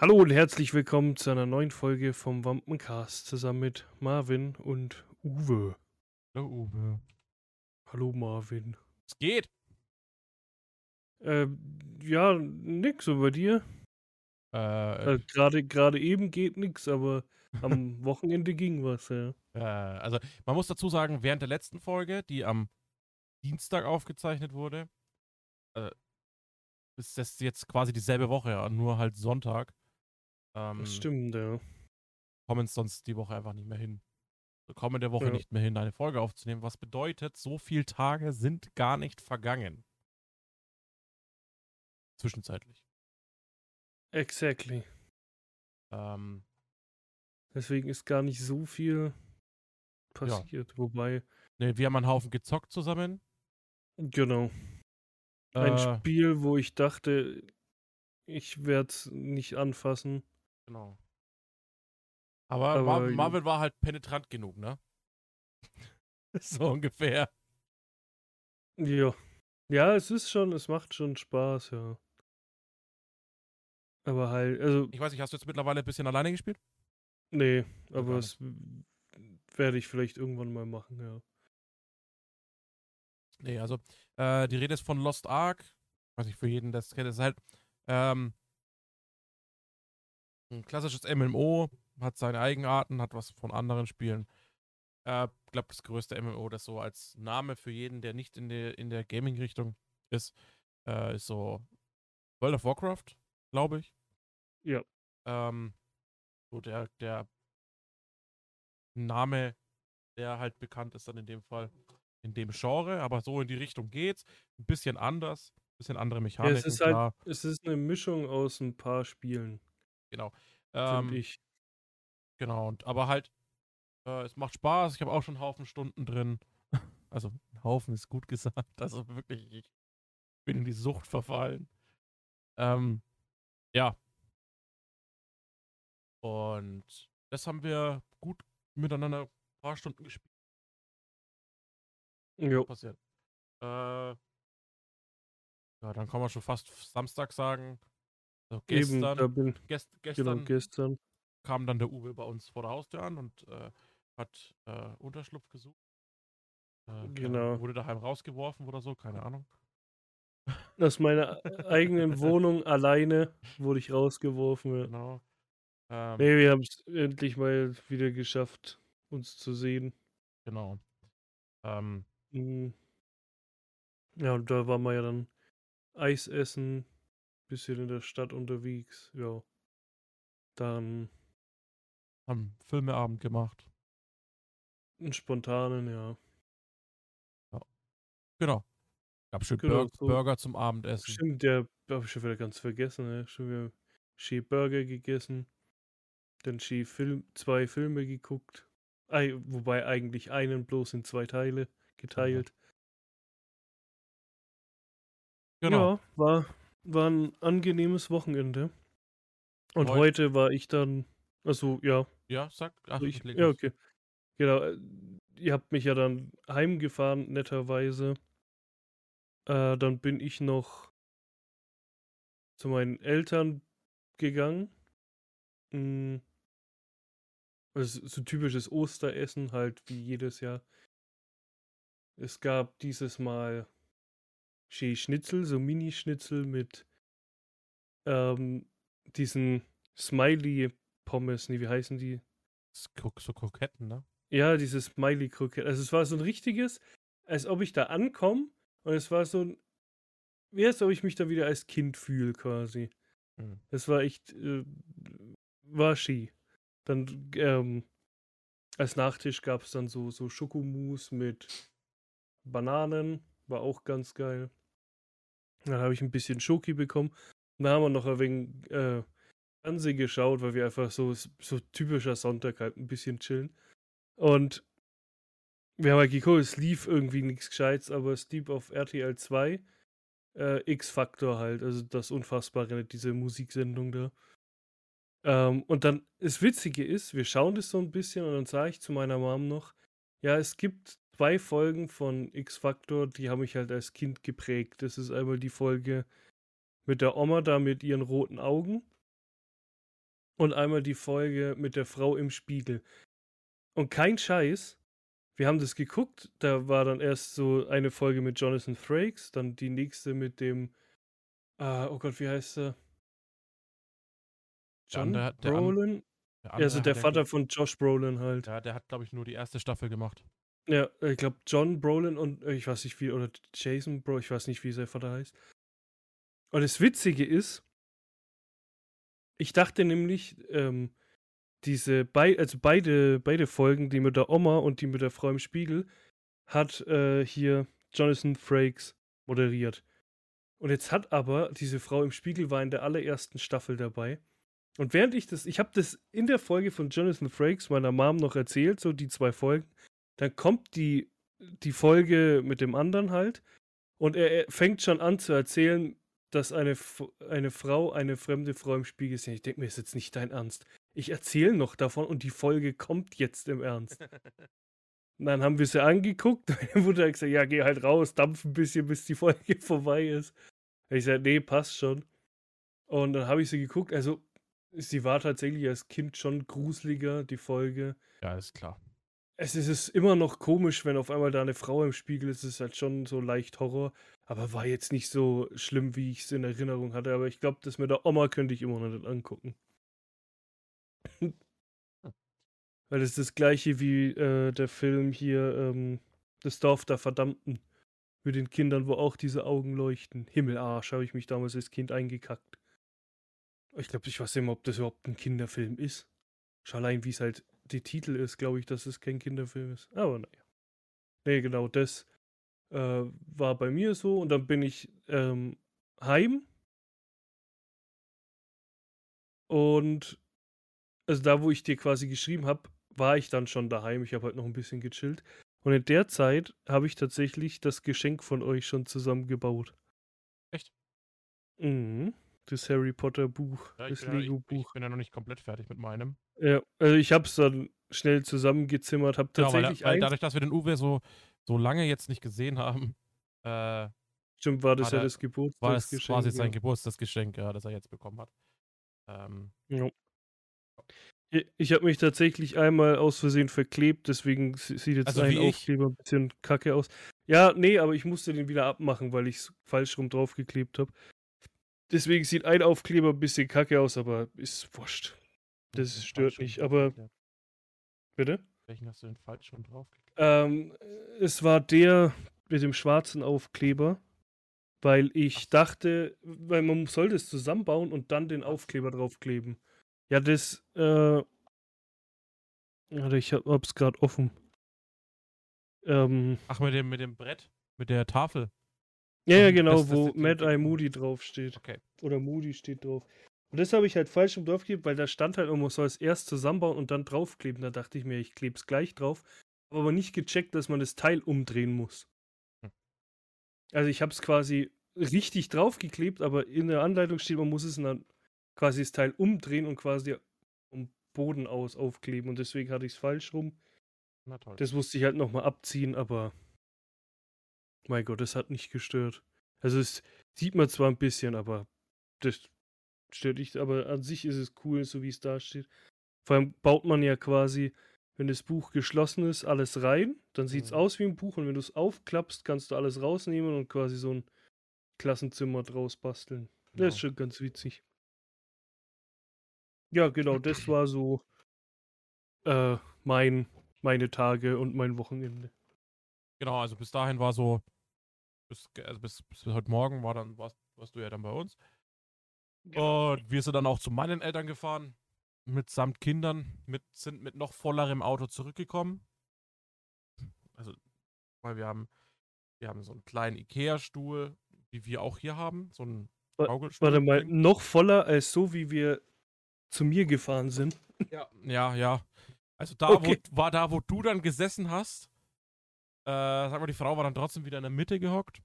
Hallo und herzlich willkommen zu einer neuen Folge vom Wampencast zusammen mit Marvin und Uwe. Hallo Uwe. Hallo Marvin. Es geht. Äh, ja, nix bei dir. Äh, Äh, Gerade gerade eben geht nix, aber am Wochenende ging was, ja. äh, also man muss dazu sagen, während der letzten Folge, die am Dienstag aufgezeichnet wurde, äh, ist das jetzt quasi dieselbe Woche, ja, nur halt Sonntag. Ähm, Das stimmt, ja. kommen sonst die Woche einfach nicht mehr hin. Wir kommen der Woche Ja. nicht mehr hin, eine Folge aufzunehmen, was bedeutet, so viele Tage sind gar nicht vergangen. Zwischenzeitlich. Exactly. Ähm, Deswegen ist gar nicht so viel passiert. Wobei, ne, wir haben einen Haufen gezockt zusammen. genau. Ein Äh, Spiel, wo ich dachte, ich werde es nicht anfassen. Genau. Aber, Aber- Mar Marvel war halt penetrant genug, ne? so ungefähr. Ja. Ja, es ist schon, es macht schon Spaß, ja. Aber halt, also, Ich weiß nicht, hast du jetzt mittlerweile ein bisschen alleine gespielt? nee, aber w- werde ich vielleicht irgendwann mal machen, ja. Nee, also äh, die Rede ist von Lost Ark. Weiß nicht, für jeden, das kennt, das ist halt ähm, ein klassisches MMO, hat seine Eigenarten, hat was von anderen Spielen. Äh, ich glaube, das größte MMO, das so als Name für jeden, der nicht in der, in der Gaming-Richtung ist, äh, ist so World of Warcraft, glaube ich. Ja. Ähm, so der, der Name, der halt bekannt ist dann in dem Fall in dem Genre, aber so in die Richtung geht's. Ein bisschen anders, ein bisschen andere Ja, Mechaniken, es ist halt, klar. es ist eine Mischung aus ein paar Spielen, Genau. Ähm, ich. Genau, und, aber halt, äh, es macht Spaß. Ich habe auch schon einen Haufen Stunden drin. Also, ein Haufen ist gut gesagt. Also wirklich, ich bin in die Sucht verfallen. Ähm, ja. Und das haben wir gut miteinander ein paar Stunden gespielt. Jo, Passiert. Äh, ja, dann kann man schon fast Samstag sagen. Also eben, gestern, bin, gest, genau, gestern gestern. kam dann der Uwe bei uns vor der Haustür an und äh, hat äh, Unterschlupf gesucht. Äh, Genau. Wurde daheim rausgeworfen oder so, keine Ahnung. Aus meiner eigenen Wohnung alleine wurde ich rausgeworfen. Ja. Genau. Ähm, Nee, wir haben es endlich mal wieder geschafft, uns zu sehen. Genau. Ähm, Mhm. Ja, und da waren wir ja dann Eis essen, bisschen in der Stadt unterwegs. Ja. Dann haben Filmeabend gemacht. einen spontanen, ja. Genau. Gab schön Genau, Bur so. Burger zum Abendessen. Stimmt, der habe ich schon wieder ganz vergessen, ne? Schon wieder schön Burger gegessen. Dann schön Film, zwei Filme geguckt. Ei, wobei eigentlich einen bloß in zwei Teile geteilt. Genau. Ja, war, war ein angenehmes Wochenende. Und Heu- heute war ich dann, also ja, Ja, sag. Ach, also ich, leg ja, okay. Genau, äh, ihr habt mich ja dann heimgefahren, netterweise. Äh, dann bin ich noch zu meinen Eltern gegangen. Mm. Also so typisches Osteressen, halt wie jedes Jahr. Es gab dieses Mal schön Schnitzel, so Mini-Schnitzel mit ähm, diesen Smiley-Pommes, nee, wie heißen die? So Kroketten, ne? Ja, dieses Smiley-Kroket. Also es war so ein richtiges, als ob ich da ankomme und es war so ein, wie als ob ich mich da wieder als Kind fühle quasi. Mhm. Es war echt, äh, war Ski. Dann ähm, als Nachtisch gab es dann so, so Schokomousse mit Bananen, war auch ganz geil. Dann habe ich ein bisschen Schoki bekommen. Dann haben wir noch ein wenig äh, Fernsehen geschaut, weil wir einfach so, so typischer Sonntag halt ein bisschen chillen. Und wir haben halt geguckt, es lief irgendwie nichts Gescheites, aber es lief auf RTL 2 äh, X-Factor halt, also das Unfassbare, diese Musiksendung da. Ähm, und dann, das Witzige ist, wir schauen das so ein bisschen und dann sage ich zu meiner Mom noch, ja, es gibt zwei Folgen von X-Factor, die haben mich halt als Kind geprägt. Das ist einmal die Folge mit der Oma da mit ihren roten Augen. und einmal die Folge mit der Frau im Spiegel. Und kein Scheiß, wir haben das geguckt, da war dann erst so eine Folge mit Jonathan Frakes, dann die nächste mit dem, äh, oh Gott, wie heißt er? John andere- der an- Brolin? Der Also andere der Vater von Josh Brolin halt. Ja, der hat, glaube ich, nur die erste Staffel gemacht. Ja, ich glaube John Brolin und äh, ich weiß nicht wie, oder Jason Bro, ich weiß nicht, wie sein Vater heißt. Und das Witzige ist, ich dachte nämlich, ähm, diese bei, also beide, beide Folgen, die mit der Oma und die mit der Frau im Spiegel, hat äh, hier Jonathan Frakes moderiert. Und jetzt hat aber diese Frau im Spiegel war in der allerersten Staffel dabei. Und während ich das, ich habe das in der Folge von Jonathan Frakes meiner Mom noch erzählt, so die zwei Folgen. Dann kommt die, die Folge mit dem anderen halt. Und er, er fängt schon an zu erzählen, dass eine, eine Frau eine fremde Frau im Spiegel sieht. Ich denke mir, ist jetzt nicht dein Ernst. Ich erzähle noch davon und die Folge kommt jetzt im Ernst. Und dann haben wir sie angeguckt. Meine Mutter hat gesagt, ja, geh halt raus, dampf ein bisschen, bis die Folge vorbei ist. Ich sagte, nee, passt schon. Und dann habe ich sie geguckt. Also, sie war tatsächlich als Kind schon gruseliger, die Folge. Ja, ist klar. Es ist immer noch komisch, wenn auf einmal da eine Frau im Spiegel ist. Es ist halt schon so leicht Horror. Aber war jetzt nicht so schlimm, wie ich es in Erinnerung hatte. Aber ich glaube, das mit der Oma könnte ich immer noch nicht angucken. Weil das ist das gleiche wie äh, der Film hier, ähm, Das Dorf der Verdammten. Mit den Kindern, wo auch diese Augen leuchten. Himmelarsch, habe ich mich damals als Kind eingekackt. Ich glaube, ich weiß mehr, ob das überhaupt ein Kinderfilm ist. Schon allein, wie es halt der Titel ist, glaube ich, dass es kein Kinderfilm ist. Aber naja. Nee, genau, das äh, war bei mir so. Und dann bin ich ähm, heim. Und also da, wo ich dir quasi geschrieben habe, war ich dann schon daheim. Ich habe halt noch ein bisschen gechillt. Und in der Zeit habe ich tatsächlich das Geschenk von euch schon zusammengebaut. Echt? Mhm. Das Harry Potter Buch, Ja, das ja, ich, Lego-Buch. ich bin ja noch nicht komplett fertig mit meinem. Ja, also ich habe es dann schnell zusammengezimmert, habe Genau, weil, tatsächlich weil dadurch, dass wir den Uwe so, so lange jetzt nicht gesehen haben, äh, stimmt, war das war ja das war es Geburtstagsgeschenk. quasi sein ja. Geburtstagsgeschenk, ja, das er jetzt bekommen hat. Ähm, Ja. Ich, habe mich tatsächlich einmal aus Versehen verklebt, deswegen sieht jetzt Also ein? Aufkleber ein bisschen kacke aus. Ja, nee, aber ich musste den wieder abmachen, weil ich es falsch rum draufgeklebt habe. Deswegen sieht ein Aufkleber ein bisschen kacke aus, aber ist wurscht. Das stört nicht, aber- draufgeklebt. Bitte? Welchen hast du denn falsch schon draufgeklebt? Ähm, es war der mit dem schwarzen Aufkleber, weil ich Ach. dachte, weil man soll das zusammenbauen und dann den Aufkleber draufkleben. Ja, das, äh, warte, ich hab, hab's gerade offen. Ähm, Ach, mit dem, mit dem Brett? Mit der Tafel? ja, ja, Ähm, genau, das- das wo Mad Eye Moody draufsteht. Okay. Oder Moody steht drauf. Und das habe ich halt falsch rum draufgeklebt, weil da stand halt, man soll es erst zusammenbauen und dann draufkleben. Da dachte ich mir, ich klebe es gleich drauf. Habe aber nicht gecheckt, dass man das Teil umdrehen muss. Hm. Also ich habe es quasi richtig draufgeklebt, aber in der Anleitung steht, man muss es dann quasi das Teil umdrehen und quasi vom Boden aus aufkleben. Und deswegen hatte ich es falsch rum. Na toll. Das musste ich halt nochmal abziehen, aber mein Gott, das hat nicht gestört. Also es sieht man zwar ein bisschen, aber das stört nicht. Aber an sich ist es cool, so wie es da steht. Vor allem baut man ja quasi, wenn das Buch geschlossen ist, alles rein. Dann sieht es Mhm. aus wie ein Buch und wenn du es aufklappst, kannst du alles rausnehmen und quasi so ein Klassenzimmer draus basteln. Das ist Genau. schon ganz witzig. Ja, genau, das war so äh, mein, meine Tage und mein Wochenende. Genau, also bis dahin war so, bis, also bis, bis heute Morgen war dann, warst, warst du ja dann bei uns. Genau. Und wir sind dann auch zu meinen Eltern gefahren, mitsamt Kindern, mit, sind mit noch vollerem Auto zurückgekommen. Also, weil wir haben, wir haben so einen kleinen Ikea-Stuhl, wie wir auch hier haben, so einen Schaukelstuhl. Warte mal, noch voller als so, wie wir zu mir gefahren sind. Ja, ja, ja. Also da Okay. wo, war da, wo du dann gesessen hast. Äh, sag mal, die Frau war dann trotzdem wieder in der Mitte gehockt.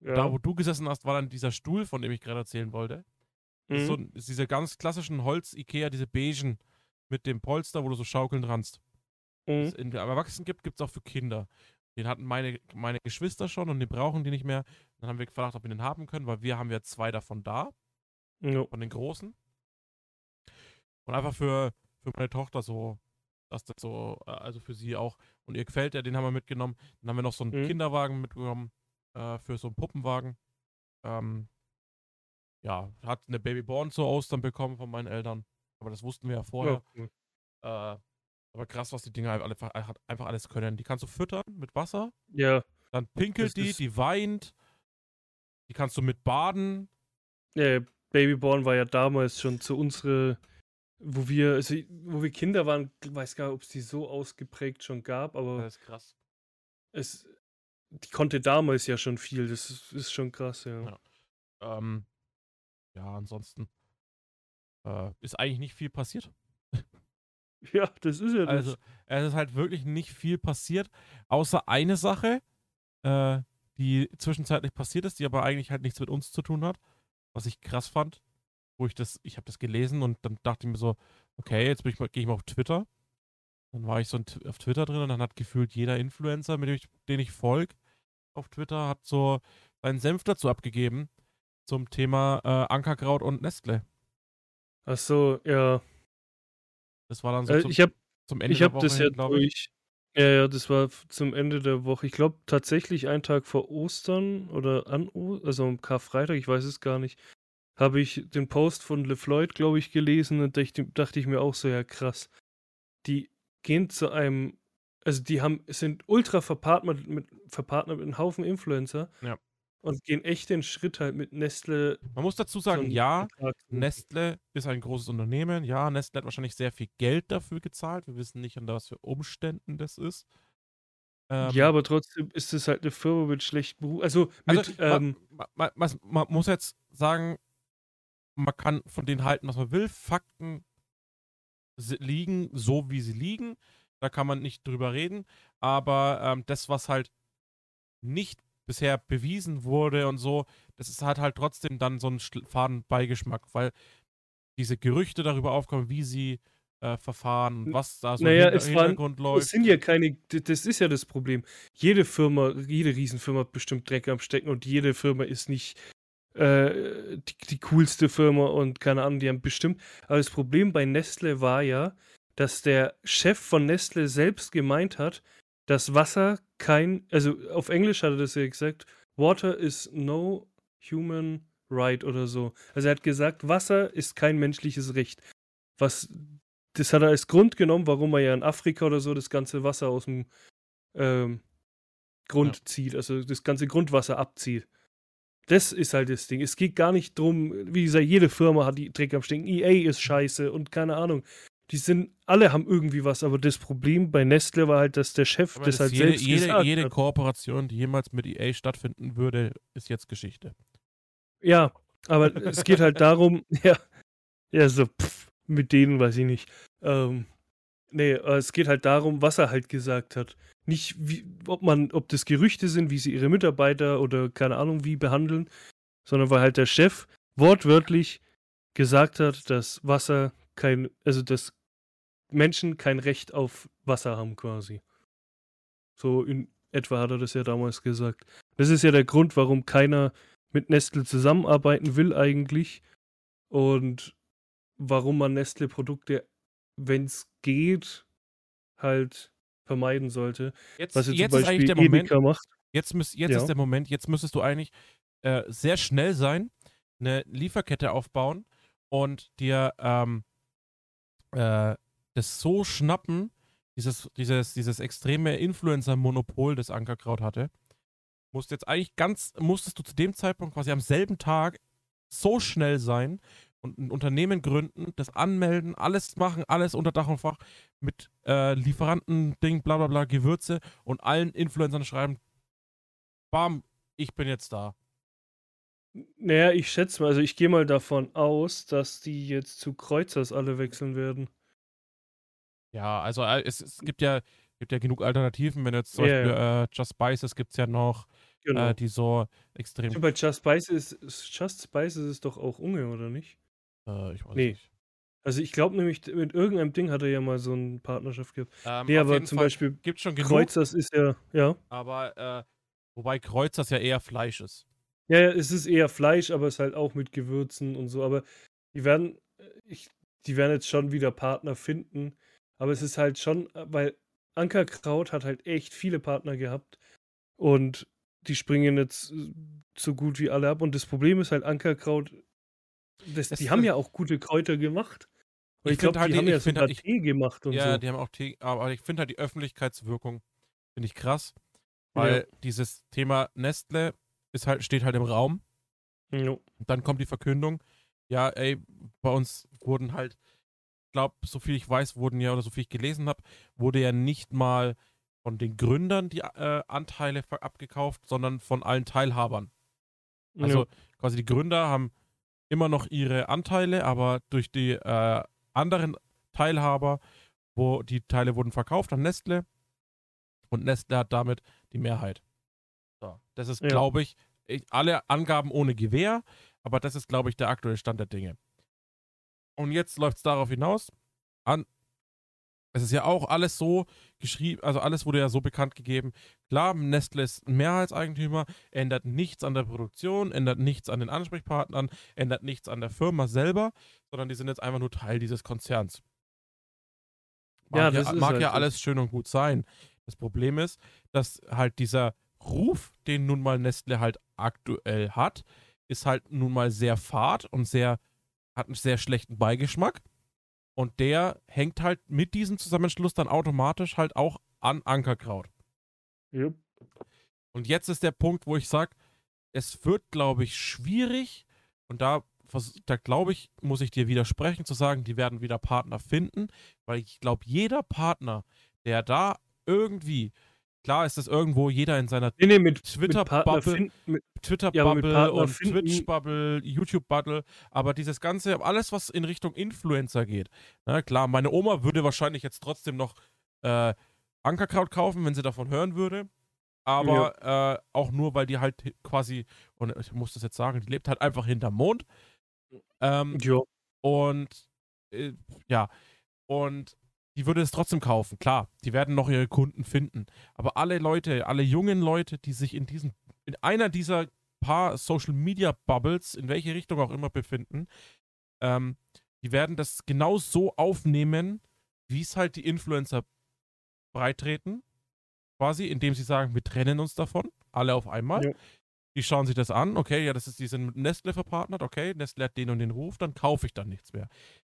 Ja. Da, wo du gesessen hast, war dann dieser Stuhl, von dem ich gerade erzählen wollte. Das ist, so, Mhm. ist diese ganz klassischen Holz-Ikea, diese beigen mit dem Polster, wo du so schaukeln kannst. Mhm. Das in Erwachsenen gibt, gibt es auch für Kinder. Den hatten meine, meine Geschwister schon und den brauchen die nicht mehr. Dann haben wir gefragt, ob wir den haben können, weil wir haben ja zwei davon da, Ja. von den großen. Und einfach für, für meine Tochter so, dass das so, äh, also für sie auch. Und ihr gefällt der, den haben wir mitgenommen. Dann haben wir noch so einen Mhm. Kinderwagen mitgenommen, äh, für so einen Puppenwagen. Ähm, ja, hat eine Babyborn zu Ostern bekommen von meinen Eltern. Aber das wussten wir ja vorher. Ja, cool. Äh, aber krass, was die Dinger halt einfach, einfach alles können. Die kannst du füttern mit Wasser, ja, dann pinkelt die, die weint. Die kannst du mit baden. äh, Babyborn war ja damals schon zu unsere, wo wir, also wo wir Kinder waren, ich weiß gar nicht, ob es die so ausgeprägt schon gab, aber Das ist krass. es, die konnte damals ja schon viel. Das ist, ist schon krass, ja. Ja. Ähm, ja, ansonsten äh, ist eigentlich nicht viel passiert. Ja, das ist ja das. Also, es ist halt wirklich nicht viel passiert, außer eine Sache, äh, die zwischenzeitlich passiert ist, die aber eigentlich halt nichts mit uns zu tun hat, was ich krass fand, wo ich das, ich habe das gelesen und dann dachte ich mir so, okay, jetzt gehe ich mal auf Twitter. Dann war ich so auf Twitter drin und dann hat gefühlt jeder Influencer, mit dem ich, den ich folge, auf Twitter, hat so seinen Senf dazu abgegeben zum Thema äh, Ankerkraut und Nestle. Ach so, ja. Das war dann so Äh, zum, ich habe zum Ende ich der hab Woche das ja glaube ich. durch. Ja, ja, das war zum Ende der Woche. Ich glaube tatsächlich einen Tag vor Ostern oder an o also am Karfreitag, ich weiß es gar nicht, habe ich den Post von LeFloid, glaube ich, gelesen und dachte, dachte ich mir auch so, ja krass. Die gehen zu einem, also die haben, sind ultra verpartnert mit, verpartnert mit einem Haufen Influencer Ja. Und gehen echt den Schritt halt mit Nestle. Man muss dazu sagen, ja, Nestle ist ein großes Unternehmen. Ja, Nestle hat wahrscheinlich sehr viel Geld dafür gezahlt. Wir wissen nicht, unter was für Umständen das ist. Ähm, Ja, aber trotzdem ist es halt eine Firma mit schlechtem Ruf. Also mit, also, ähm, man, man, man, man muss jetzt sagen, man kann von denen halten, was man will. Fakten liegen so, wie sie liegen. Da kann man nicht drüber reden. Aber ähm, das, was halt nicht bisher bewiesen wurde und so, das ist halt halt trotzdem dann so ein schl- faden Beigeschmack, weil diese Gerüchte darüber aufkommen, wie sie äh, verfahren und was da so Naja, im es Hinter- waren- Hintergrund Es läuft. sind ja keine, das ist ja das Problem. Jede Firma, jede Riesenfirma hat bestimmt Dreck am Stecken und jede Firma ist nicht äh, die, die coolste Firma und keine Ahnung, die haben bestimmt. Aber das Problem bei Nestle war ja, dass der Chef von Nestle selbst gemeint hat, dass Wasser kein, also auf Englisch hat er das ja gesagt, Water is no human right oder so. Also er hat gesagt, Wasser ist kein menschliches Recht. Was das hat er als Grund genommen, warum er ja in Afrika oder so das ganze Wasser aus dem ähm, Grund Ja. zieht, also das ganze Grundwasser abzieht. Das ist halt das Ding. Es geht gar nicht drum, wie gesagt, jede Firma hat die Dreck am Stecken. EA ist scheiße und keine Ahnung. Die sind, alle haben irgendwie was, aber das Problem bei Nestle war halt, dass der Chef Aber das, halt jede, selbst jede, gesagt jede hat. Kooperation, die jemals mit EA stattfinden würde, ist jetzt Geschichte. Ja, aber es geht halt darum, ja, ja, so, pff, mit denen weiß ich nicht. Ähm, nee, äh, es geht halt darum, was er halt gesagt hat. Nicht, wie, ob man, ob das Gerüchte sind, wie sie ihre Mitarbeiter oder keine Ahnung wie behandeln, sondern weil halt der Chef wortwörtlich gesagt hat, dass Wasser kein, also dass Menschen kein Recht auf Wasser haben quasi. So in etwa hat er das ja damals gesagt. Das ist ja der Grund, warum keiner mit Nestle zusammenarbeiten will eigentlich und warum man Nestle-Produkte, wenn es geht, halt vermeiden sollte. Jetzt, Was jetzt, jetzt ist eigentlich der Moment, macht. jetzt, müsst, jetzt Ja. ist der Moment, jetzt müsstest du eigentlich äh, sehr schnell sein, eine Lieferkette aufbauen und dir ähm, äh, das so schnappen, dieses, dieses, dieses extreme Influencer-Monopol, das Ankerkraut hatte, musst jetzt eigentlich ganz, musstest du zu dem Zeitpunkt quasi am selben Tag so schnell sein und ein Unternehmen gründen, das anmelden, alles machen, alles unter Dach und Fach mit äh, Lieferanten-Ding, bla bla bla, Gewürze und allen Influencern schreiben, bam, ich bin jetzt da. Naja, ich schätze mal, also ich gehe mal davon aus, dass die jetzt zu Kreuzers alle wechseln werden. Ja, also äh, es, es gibt ja gibt ja genug Alternativen, wenn jetzt zum Ja, Beispiel äh, Just Spices gibt es ja noch, Genau. äh, die so extrem, bei Just Spices ist, Just Spices ist doch auch Unge, oder nicht? äh, ich weiß Nee. nicht. Also ich glaube nämlich, mit irgendeinem Ding hat er ja mal so eine Partnerschaft gehabt. Ähm, Nee, aber zum Fall Beispiel gibt schon genug, Kreuzers ist ja, ja. aber äh, wobei Kreuzers ja eher Fleisch ist. Ja, ja, es ist eher Fleisch, aber es ist halt auch mit Gewürzen und so. Aber die werden, äh, ich die werden jetzt schon wieder Partner finden. Aber es ist halt schon, weil Ankerkraut hat halt echt viele Partner gehabt. Und die springen jetzt so gut wie alle ab. Und das Problem ist halt, Ankerkraut, das, die haben ja auch gute Kräuter gemacht. Und ich, ich glaube, halt, die haben ja sogar halt, Tee gemacht und ja, so. Ja, die haben auch Tee, aber ich finde halt die Öffentlichkeitswirkung, finde ich krass. Weil ja. dieses Thema Nestle ist halt, steht halt im Raum. Ja. Dann kommt die Verkündung, ja, ey, bei uns wurden halt, glaube, so viel ich weiß, wurden ja, oder so viel ich gelesen habe, wurde ja nicht mal von den Gründern die äh, Anteile abgekauft, sondern von allen Teilhabern. Also ja. quasi die Gründer haben immer noch ihre Anteile, aber durch die äh, anderen Teilhaber, wo die Teile wurden verkauft an Nestle und Nestle hat damit die Mehrheit. So, das ist, ja. glaube ich, ich, alle Angaben ohne Gewähr, aber das ist, glaube ich, der aktuelle Stand der Dinge. Und jetzt läuft es darauf hinaus, an, es ist ja auch alles so geschrieben, also alles wurde ja so bekannt gegeben. Klar, Nestle ist Mehrheitseigentümer, ändert nichts an der Produktion, ändert nichts an den Ansprechpartnern, ändert nichts an der Firma selber, sondern die sind jetzt einfach nur Teil dieses Konzerns. Mag ja, das ja, mag halt ja alles schön und gut sein. Das Problem ist, dass halt dieser Ruf, den nun mal Nestle halt aktuell hat, ist halt nun mal sehr fad und sehr, hat einen sehr schlechten Beigeschmack. Und der hängt halt mit diesem Zusammenschluss dann automatisch halt auch an Ankerkraut. Yep. Und jetzt ist der Punkt, wo ich sage, es wird, glaube ich, schwierig. Und da, da glaube ich, muss ich dir widersprechen, zu sagen, die werden wieder Partner finden. Weil ich glaube, jeder Partner, der da irgendwie Klar ist das irgendwo jeder in seiner nee, nee, mit, Twitter-Bubble Twitter ja, und Twitch-Bubble, YouTube-Bubble, aber dieses Ganze, alles, was in Richtung Influencer geht. Na ne, klar, meine Oma würde wahrscheinlich jetzt trotzdem noch äh, Ankerkraut kaufen, wenn sie davon hören würde. Aber ja. äh, auch nur, weil die halt quasi, und ich muss das jetzt sagen, die lebt halt einfach hinterm Mond. Ähm, ja. Und äh, ja, und die würde es trotzdem kaufen. Klar, die werden noch ihre Kunden finden. Aber alle Leute, alle jungen Leute, die sich in diesen, in einer dieser paar Social Media Bubbles, in welche Richtung auch immer befinden, ähm, die werden das genau so aufnehmen, wie es halt die Influencer breitreten. Quasi, indem sie sagen, wir trennen uns davon, alle auf einmal. Ja. Die schauen sich das an, okay, ja, das ist, die sind mit Nestle verpartnert, okay, Nestle hat den und den Ruf, dann kaufe ich dann nichts mehr.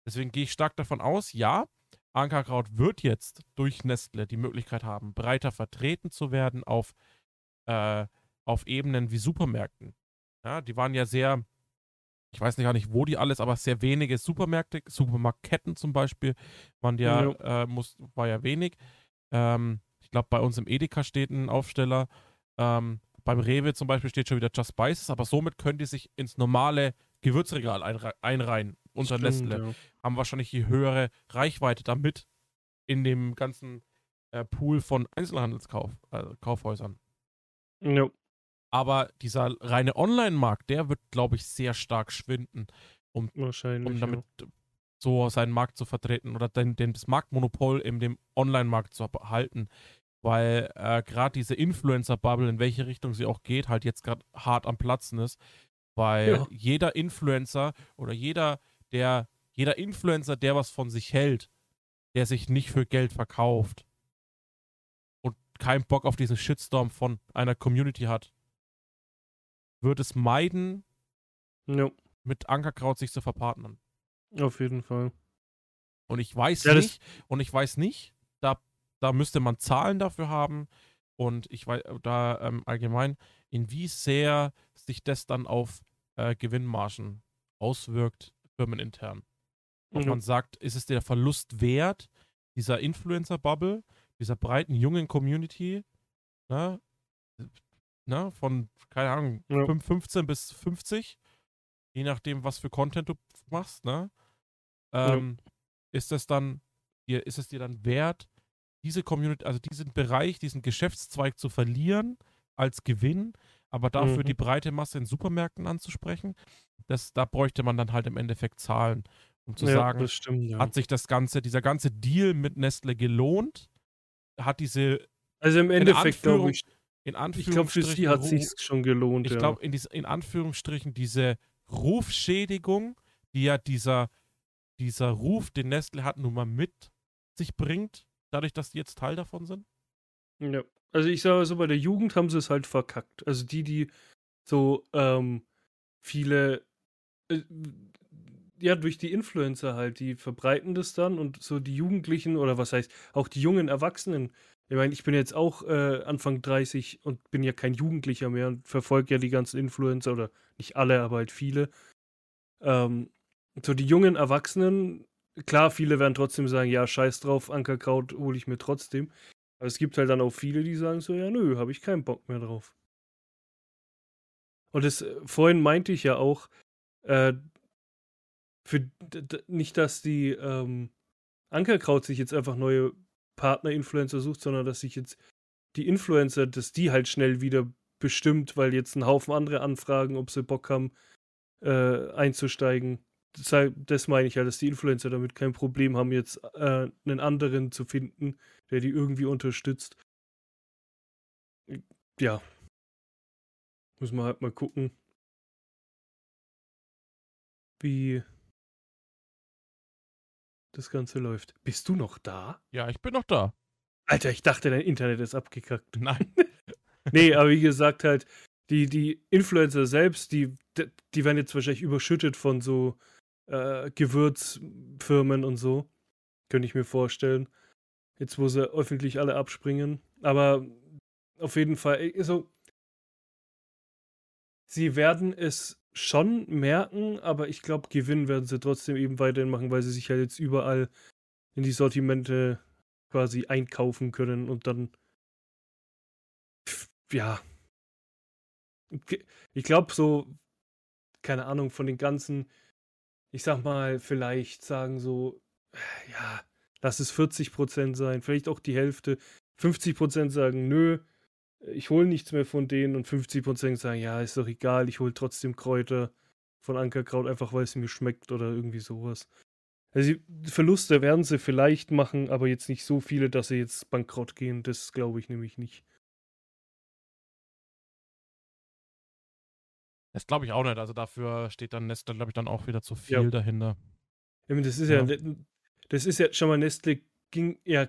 Deswegen gehe ich stark davon aus, ja, Ankerkraut wird jetzt durch Nestle die Möglichkeit haben, breiter vertreten zu werden auf, äh, auf Ebenen wie Supermärkten. Ja, die waren ja sehr, ich weiß nicht gar nicht, wo die alles, aber sehr wenige Supermärkte, Supermarktketten zum Beispiel, waren ja, ja. Äh, muss, war ja wenig. Ähm, ich glaube, bei uns im Edeka steht ein Aufsteller. Ähm, beim Rewe zum Beispiel steht schon wieder Just Spices, aber somit können die sich ins normale Gewürzregal einreihen unter Stimmt, Nestle. Ja. Haben wahrscheinlich die höhere Reichweite damit in dem ganzen äh, Pool von Einzelhandelskaufhäusern. Also ja. Aber dieser reine Online-Markt, der wird, glaube ich, sehr stark schwinden, um, um damit ja. so seinen Markt zu vertreten oder den, den, das Marktmonopol in dem Online-Markt zu halten. Weil äh, gerade diese Influencer-Bubble, in welche Richtung sie auch geht, halt jetzt gerade hart am Platzen ist. Weil ja. jeder Influencer oder jeder der, jeder Influencer, der was von sich hält, der sich nicht für Geld verkauft und keinen Bock auf diesen Shitstorm von einer Community hat, wird es meiden, no. mit Ankerkraut sich zu verpartnern. Auf jeden Fall. Und ich weiß ja, nicht, und ich weiß nicht, da, da müsste man Zahlen dafür haben und ich weiß da ähm, allgemein, inwie sehr sich das dann auf äh, Gewinnmargen auswirkt firmenintern. Und mhm. man sagt, ist es der Verlust wert, dieser Influencer-Bubble, dieser breiten jungen Community, ne, ne, von, keine Ahnung, ja. 15 bis 50, je nachdem, was für Content du machst, ne? Ähm, ja. Ist es dann, ist es dir dann wert, diese Community, also diesen Bereich, diesen Geschäftszweig zu verlieren als Gewinn, aber dafür mhm. die breite Masse in Supermärkten anzusprechen? das, da bräuchte man dann halt im Endeffekt Zahlen, um zu ja, sagen, stimmt, ja. hat sich das Ganze, dieser ganze Deal mit Nestle gelohnt? Hat diese also im Endeffekt glaube ich, in Anführungsstrichen, ich glaube für sie hat sich schon gelohnt. Ich ja. glaube in, in Anführungsstrichen diese Rufschädigung, die ja dieser dieser Ruf, den Nestle hat, nun mal mit sich bringt, dadurch, dass die jetzt Teil davon sind? Ja. Also ich sage so, bei der Jugend haben sie es halt verkackt. Also die, die so ähm, viele, äh, ja, durch die Influencer halt, die verbreiten das dann und so die Jugendlichen oder was heißt, auch die jungen Erwachsenen. Ich meine, ich bin jetzt auch äh, Anfang 30 und bin ja kein Jugendlicher mehr und verfolge ja die ganzen Influencer oder nicht alle, aber halt viele. Ähm, so die jungen Erwachsenen, klar, viele werden trotzdem sagen, ja, scheiß drauf, Ankerkraut hole ich mir trotzdem. Aber es gibt halt dann auch viele, die sagen so, ja, nö, habe ich keinen Bock mehr drauf. Und das, äh, vorhin meinte ich ja auch, äh, für nicht, dass die ähm, Ankerkraut sich jetzt einfach neue Partner-Influencer sucht, sondern dass sich jetzt die Influencer, dass die halt schnell wieder bestimmt, weil jetzt ein Haufen andere anfragen, ob sie Bock haben, äh, einzusteigen. Das, das meine ich ja, dass die Influencer damit kein Problem haben, jetzt äh, einen anderen zu finden, der die irgendwie unterstützt. Ja. Muss man halt mal gucken, wie das Ganze läuft. Bist du noch da? Ja, ich bin noch da. Alter, ich dachte, dein Internet ist abgekackt. Nein. nee, aber wie gesagt, halt, die, die Influencer selbst, die, die werden jetzt wahrscheinlich überschüttet von so äh, Gewürzfirmen und so. Könnte ich mir vorstellen. Jetzt, wo sie öffentlich alle abspringen. Aber auf jeden Fall, also, sie werden es schon merken, aber ich glaube, gewinnen werden sie trotzdem eben weiterhin machen, weil sie sich halt jetzt überall in die Sortimente quasi einkaufen können und dann ja. Ich glaube so, keine Ahnung, von den ganzen, ich sag mal, vielleicht sagen so, ja, lass es 40% sein, vielleicht auch die Hälfte. 50% sagen, nö, ich hole nichts mehr von denen und 50% sagen, ja, ist doch egal, ich hole trotzdem Kräuter von Ankerkraut, einfach weil es mir schmeckt oder irgendwie sowas. Also Verluste werden sie vielleicht machen, aber jetzt nicht so viele, dass sie jetzt bankrott gehen. Das glaube ich nämlich nicht. Das glaube ich auch nicht. Also dafür steht dann Nestle, glaube ich, dann auch wieder zu viel ja. dahinter. Ja, das ist ja. ja, das ist ja schon mal Nestle ging ja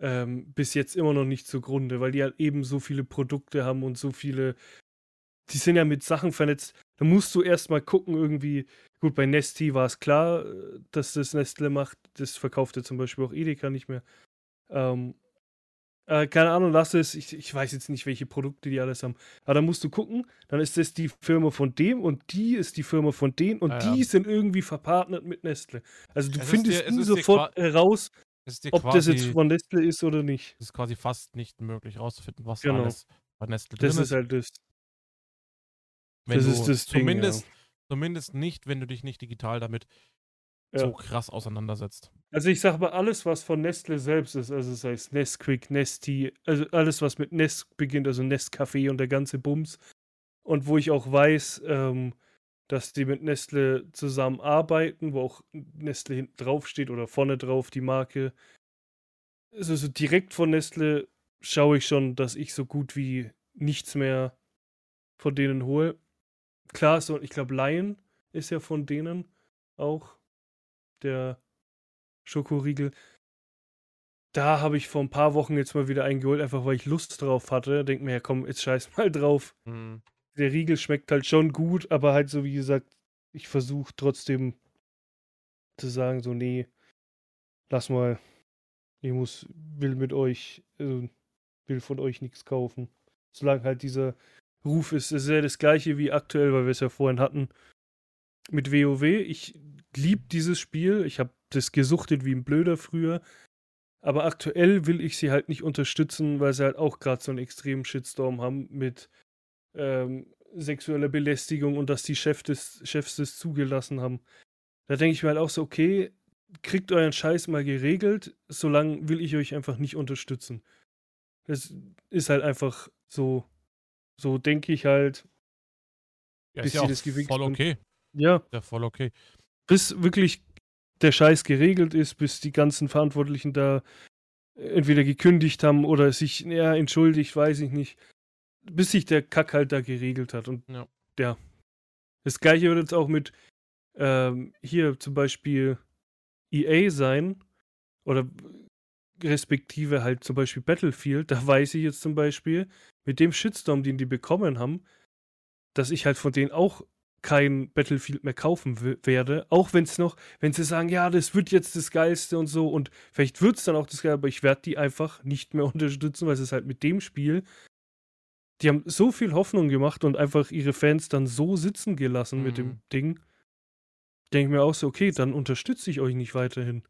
ähm, bis jetzt immer noch nicht zugrunde, weil die halt eben so viele Produkte haben und so viele, die sind ja mit Sachen vernetzt. Da musst du erstmal gucken, irgendwie, gut, bei Nesti war es klar, äh, dass das Nestle macht, das verkauft ja zum Beispiel auch Edeka nicht mehr. Ähm, äh, keine Ahnung, lass es, ich, ich weiß jetzt nicht, welche Produkte die alles haben, aber da musst du gucken, dann ist das die Firma von dem und die ist die Firma von denen und ja, die ja. sind irgendwie verpartnert mit Nestle. Also du es findest dir, nie sofort heraus, ob das jetzt von Nestle ist oder nicht. Es ist quasi fast nicht möglich herauszufinden, was genau. alles bei Nestle drin ist. Das ist halt das. Wenn das ist das zumindest, Ding, ja. zumindest nicht, wenn du dich nicht digital damit ja. so krass auseinandersetzt. Also ich sage mal, alles, was von Nestle selbst ist, also das heißt Nesquik, Nesti, also alles, was mit Nest beginnt, also Nestcafé und der ganze Bums. Und wo ich auch weiß, ähm, dass die mit Nestle zusammenarbeiten, wo auch Nestle hinten drauf steht oder vorne drauf die Marke. Also so direkt von Nestle schaue ich schon, dass ich so gut wie nichts mehr von denen hole. Klar, so, ich glaube, Lion ist ja von denen auch der Schokoriegel. Da habe ich vor ein paar Wochen jetzt mal wieder eingeholt, einfach weil ich Lust drauf hatte. Denk mir, ja komm, jetzt scheiß mal drauf. Mhm der Riegel schmeckt halt schon gut, aber halt so wie gesagt, ich versuche trotzdem zu sagen, so, nee, lass mal, ich muss, will mit euch, äh, will von euch nichts kaufen. Solange halt dieser Ruf ist, ist ja das gleiche wie aktuell, weil wir es ja vorhin hatten mit WoW. Ich liebe dieses Spiel, ich habe das gesuchtet wie ein Blöder früher, aber aktuell will ich sie halt nicht unterstützen, weil sie halt auch gerade so einen extremen Shitstorm haben mit ähm, sexuelle Belästigung und dass die Chef des, Chefs das zugelassen haben. Da denke ich mir halt auch so, okay, kriegt euren Scheiß mal geregelt, solange will ich euch einfach nicht unterstützen. Das ist halt einfach so, so denke ich halt. Ja, bis ist ja das voll okay. Ja. Ja, voll okay. Bis wirklich der Scheiß geregelt ist, bis die ganzen Verantwortlichen da entweder gekündigt haben oder sich ja, entschuldigt, weiß ich nicht bis sich der Kack halt da geregelt hat. Und ja. ja. Das gleiche wird jetzt auch mit ähm, hier zum Beispiel EA sein oder respektive halt zum Beispiel Battlefield, da weiß ich jetzt zum Beispiel, mit dem Shitstorm, den die bekommen haben, dass ich halt von denen auch kein Battlefield mehr kaufen werde, auch wenn es noch, wenn sie sagen, ja, das wird jetzt das Geilste und so und vielleicht wird es dann auch das Geilste, aber ich werde die einfach nicht mehr unterstützen, weil es halt mit dem Spiel, die haben so viel Hoffnung gemacht und einfach ihre Fans dann so sitzen gelassen mhm. mit dem mhm. Ding. Denke ich mir auch so, okay, dann unterstütze ich euch nicht weiterhin.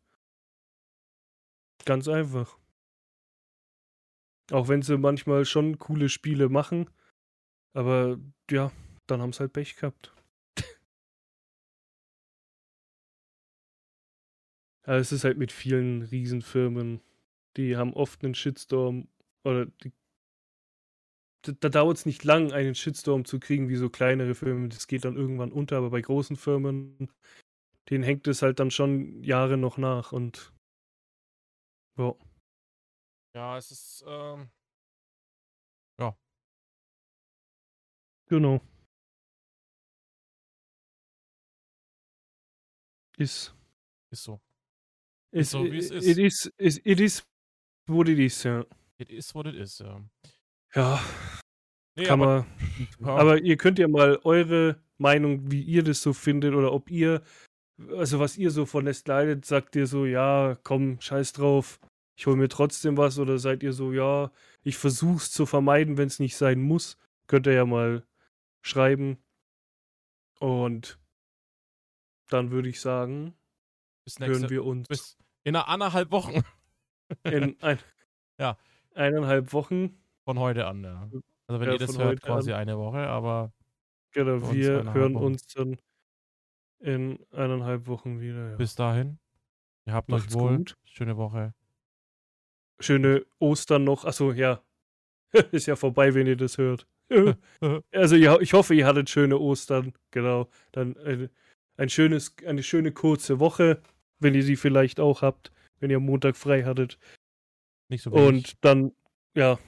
Ganz einfach. Auch wenn sie manchmal schon coole Spiele machen, aber ja, dann haben sie halt Pech gehabt. Aber es ist halt mit vielen Riesenfirmen, die haben oft einen Shitstorm oder die, da, da dauert es nicht lang, einen Shitstorm zu kriegen wie so kleinere Firmen. Das geht dann irgendwann unter, aber bei großen Firmen, denen hängt es halt dann schon Jahre noch nach und ja. Ja, es ist, ähm, ja. Genau. Ist. Ist so. Ist so, wie es ist. It is, it, it is what it is, ja. It is what it is, ja. Ja. Nee, kann aber, man. Ja. Aber ihr könnt ja mal eure Meinung, wie ihr das so findet, oder ob ihr, also was ihr so von Nest leidet, sagt ihr so, ja, komm, scheiß drauf, ich hole mir trotzdem was, oder seid ihr so, ja, ich versuch's zu vermeiden, wenn es nicht sein muss, könnt ihr ja mal schreiben. Und dann würde ich sagen, bis nächste, hören wir uns. Bis in einer anderthalb Wochen. in ein, ja. eineinhalb Wochen. Von heute an, ja. Also wenn ja, ihr das hört, quasi an. eine Woche, aber. Genau, wir hören Wochen. uns dann in eineinhalb Wochen wieder. Ja. Bis dahin. Ihr habt Macht's euch wohl. Gut. Schöne Woche. Schöne Ostern noch. Achso, ja. Ist ja vorbei, wenn ihr das hört. also ja, ich hoffe, ihr hattet schöne Ostern. Genau. Dann äh, ein schönes, eine schöne kurze Woche, wenn ihr sie vielleicht auch habt, wenn ihr Montag frei hattet. Nicht so. Und dann, ja,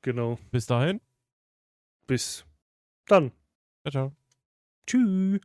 genau. Bis dahin. Bis dann. Ciao, ciao. Tschüss.